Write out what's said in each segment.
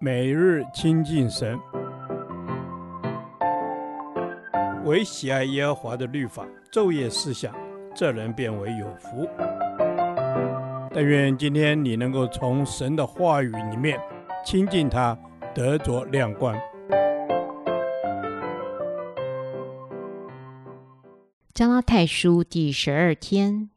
每日亲近神，唯喜爱耶和华的律法，昼夜思想，这人便为有福。但愿今天你能够从神的话语里面亲近他，得着亮光。加拉太书第十二天，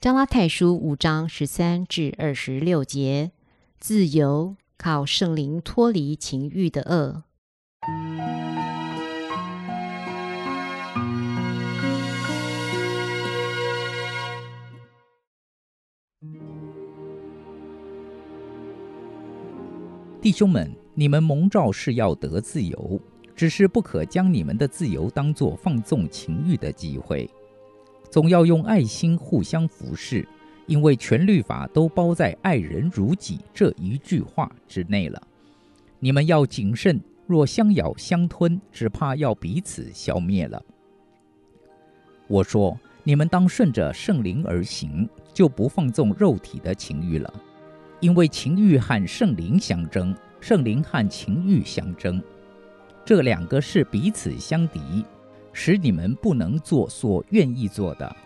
加拉太书五章十三至二十六节，自由。靠圣灵脱离情欲的恶。弟兄们，你们蒙召是要得自由，只是不可将你们的自由当作放纵情欲的机会，总要用爱心互相服侍。因为全律法都包在“爱人如己”这一句话之内了。你们要谨慎，若相咬相吞，只怕要彼此消灭了。我说，你们当顺着圣灵而行，就不放纵肉体的情欲了。因为情欲和圣灵相争，圣灵和情欲相争，这两个是彼此相敌，使你们不能做所愿意做的。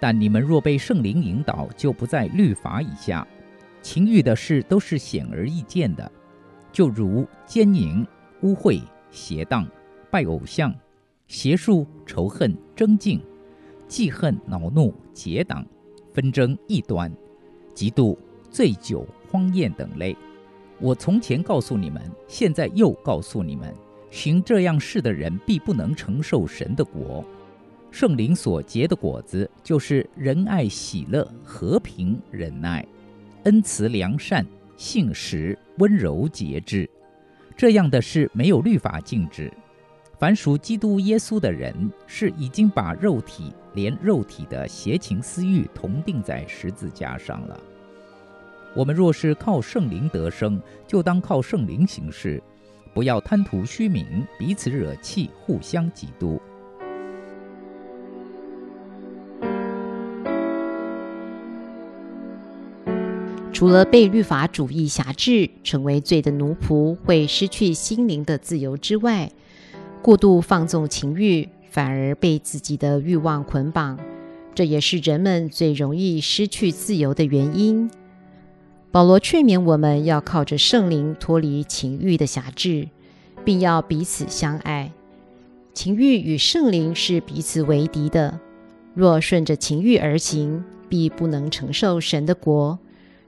但你们若被圣灵引导，就不在律法以下。情欲的事都是显而易见的，就如奸淫、污秽、邪荡、拜偶像、邪术、仇恨、争竞、记恨、恼怒、结党、纷争、异端、嫉妒、醉酒、荒宴等类。我从前告诉你们，现在又告诉你们：行这样事的人，必不能承受神的国。圣灵所结的果子，就是仁爱、喜乐、和平、忍耐、恩慈、良善、信实、温柔、节制。这样的事没有律法禁止。凡属基督耶稣的人，是已经把肉体连肉体的邪情私欲同钉在十字架上了。我们若是靠圣灵得生，就当靠圣灵行事，不要贪图虚名，彼此惹气，互相嫉妒。除了被律法主义辖制，成为罪的奴仆，会失去心灵的自由之外，过度放纵情欲，反而被自己的欲望捆绑，这也是人们最容易失去自由的原因。保罗劝勉我们要靠着圣灵脱离情欲的辖制，并要彼此相爱。情欲与圣灵是彼此为敌的，若顺着情欲而行，必不能承受神的国。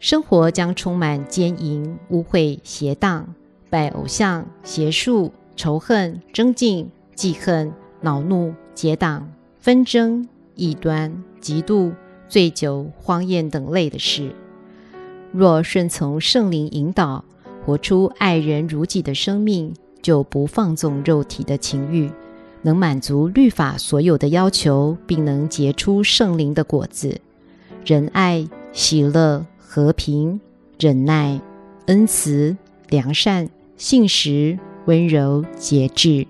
生活将充满奸淫、污秽、邪荡、拜偶像、邪术、仇恨、争竞、记恨、恼怒、结党、纷争、异端、嫉妒、醉酒、荒宴等类的事。若顺从圣灵引导，活出爱人如己的生命，就不放纵肉体的情欲，能满足律法所有的要求，并能结出圣灵的果子：仁爱、喜乐。和平、忍耐、恩慈、良善、信实、温柔、节制。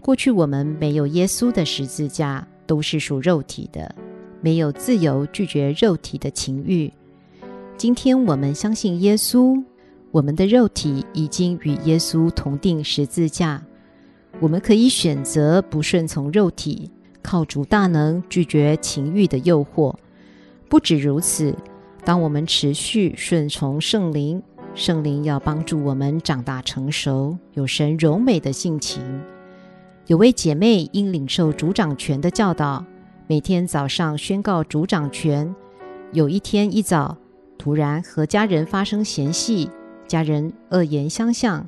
过去我们没有耶稣的十字架，都是属肉体的，没有自由拒绝肉体的情欲。今天我们相信耶稣，我们的肉体已经与耶稣同钉十字架，我们可以选择不顺从肉体，靠主大能拒绝情欲的诱惑。不止如此。当我们持续顺从圣灵，圣灵要帮助我们长大成熟，有神柔美的性情。有位姐妹因领受主掌权的教导，每天早上宣告主掌权。有一天一早，突然和家人发生嫌隙，家人恶言相向。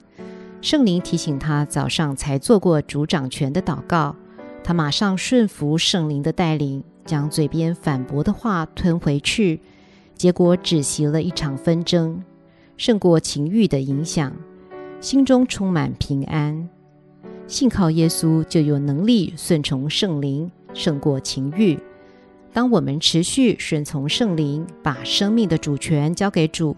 圣灵提醒她早上才做过主掌权的祷告，她马上顺服圣灵的带领，将嘴边反驳的话吞回去。结果止息了一场纷争，胜过情欲的影响，心中充满平安。信靠耶稣就有能力顺从圣灵，胜过情欲。当我们持续顺从圣灵，把生命的主权交给主，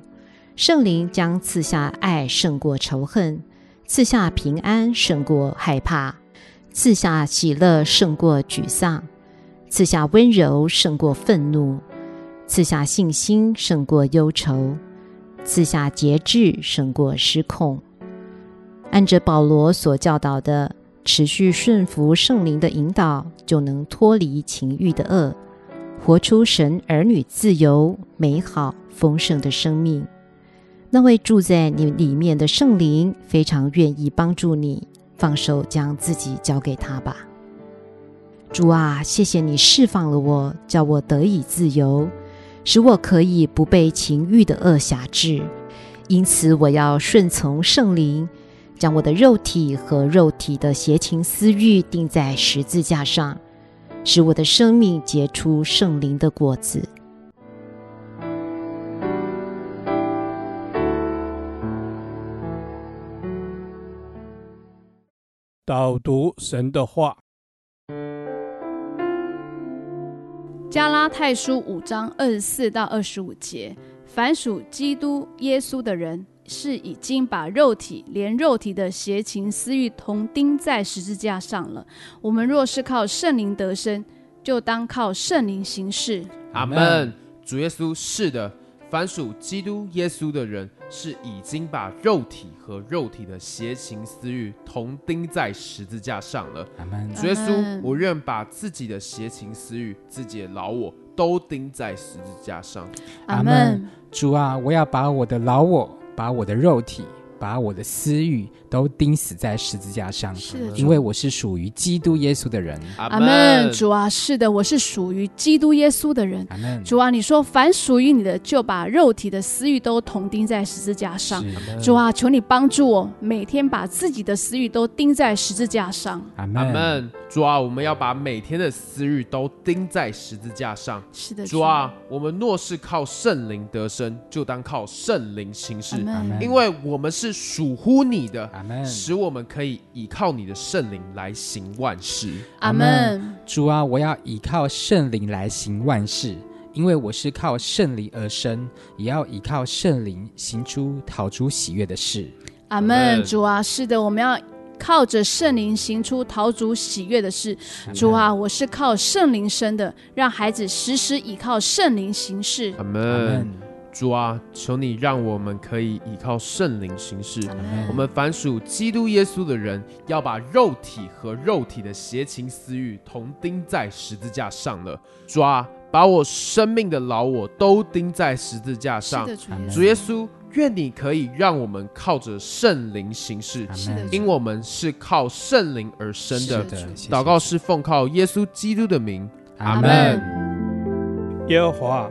圣灵将赐下爱胜过仇恨，赐下平安胜过害怕，赐下喜乐胜过沮丧，赐下温柔胜过愤怒。赐下信心胜过忧愁，赐下节制，胜过失控。按着保罗所教导的，持续顺服圣灵的引导，就能脱离情欲的恶，活出神儿女自由、美好、丰盛的生命。那位住在你里面的圣灵，非常愿意帮助你，放手将自己交给他吧。主啊，谢谢你释放了我，叫我得以自由，使我可以不被情欲的恶辖制。因此，我要顺从圣灵，将我的肉体和肉体的邪情私欲钉在十字架上，使我的生命结出圣灵的果子。导读神的话。加拉太书五章二十四到二十五节：凡属基督耶稣的人，是已经把肉体连肉体的邪情私欲同钉在十字架上了。我们若是靠圣灵得生，就当靠圣灵行事。阿门。主耶稣是的。凡属基督耶稣的人，是已经把肉体和肉体的邪情私欲同钉在十字架上了。阿门。主耶稣，我愿把自己的邪情私欲、自己的老我都钉在十字架上。阿门。主啊，我要把我的老我，把我的肉体。把我的私欲都钉死在十字架上，是的，因为我是属于基督耶稣的人。阿门。主啊，是的，我是属于基督耶稣的人。阿门。主啊，你说凡属于你的，就把肉体的私欲都同钉在十字架上。主啊，求你帮助我，每天把自己的私欲都钉在十字架上。阿门。主啊，我们要把每天的私欲都钉在十字架上。是的，主啊，我们若是靠圣灵得生，就当靠圣灵行事，因为我们是属乎你的。阿门。使我们可以依靠你的圣灵来行万事。阿门。主啊，我要依靠圣灵来行万事，因为我是靠圣灵而生，也要依靠圣灵行出讨出喜悦的事。阿门。主啊，是的，我们要。靠着圣灵行出讨主喜悦的事，主啊，我是靠圣灵生的，让孩子时时倚靠圣灵行事。阿门。主啊，求你让我们可以依靠圣灵行事。我们凡属基督耶稣的人，要把肉体和肉体的邪情私欲同钉在十字架上了。主啊，把我生命的老我都钉在十字架上。主耶稣。愿你可以让我们靠着圣灵行事，因我们是靠圣灵而生的。祷告是奉靠耶稣基督的名，阿门。耶和华，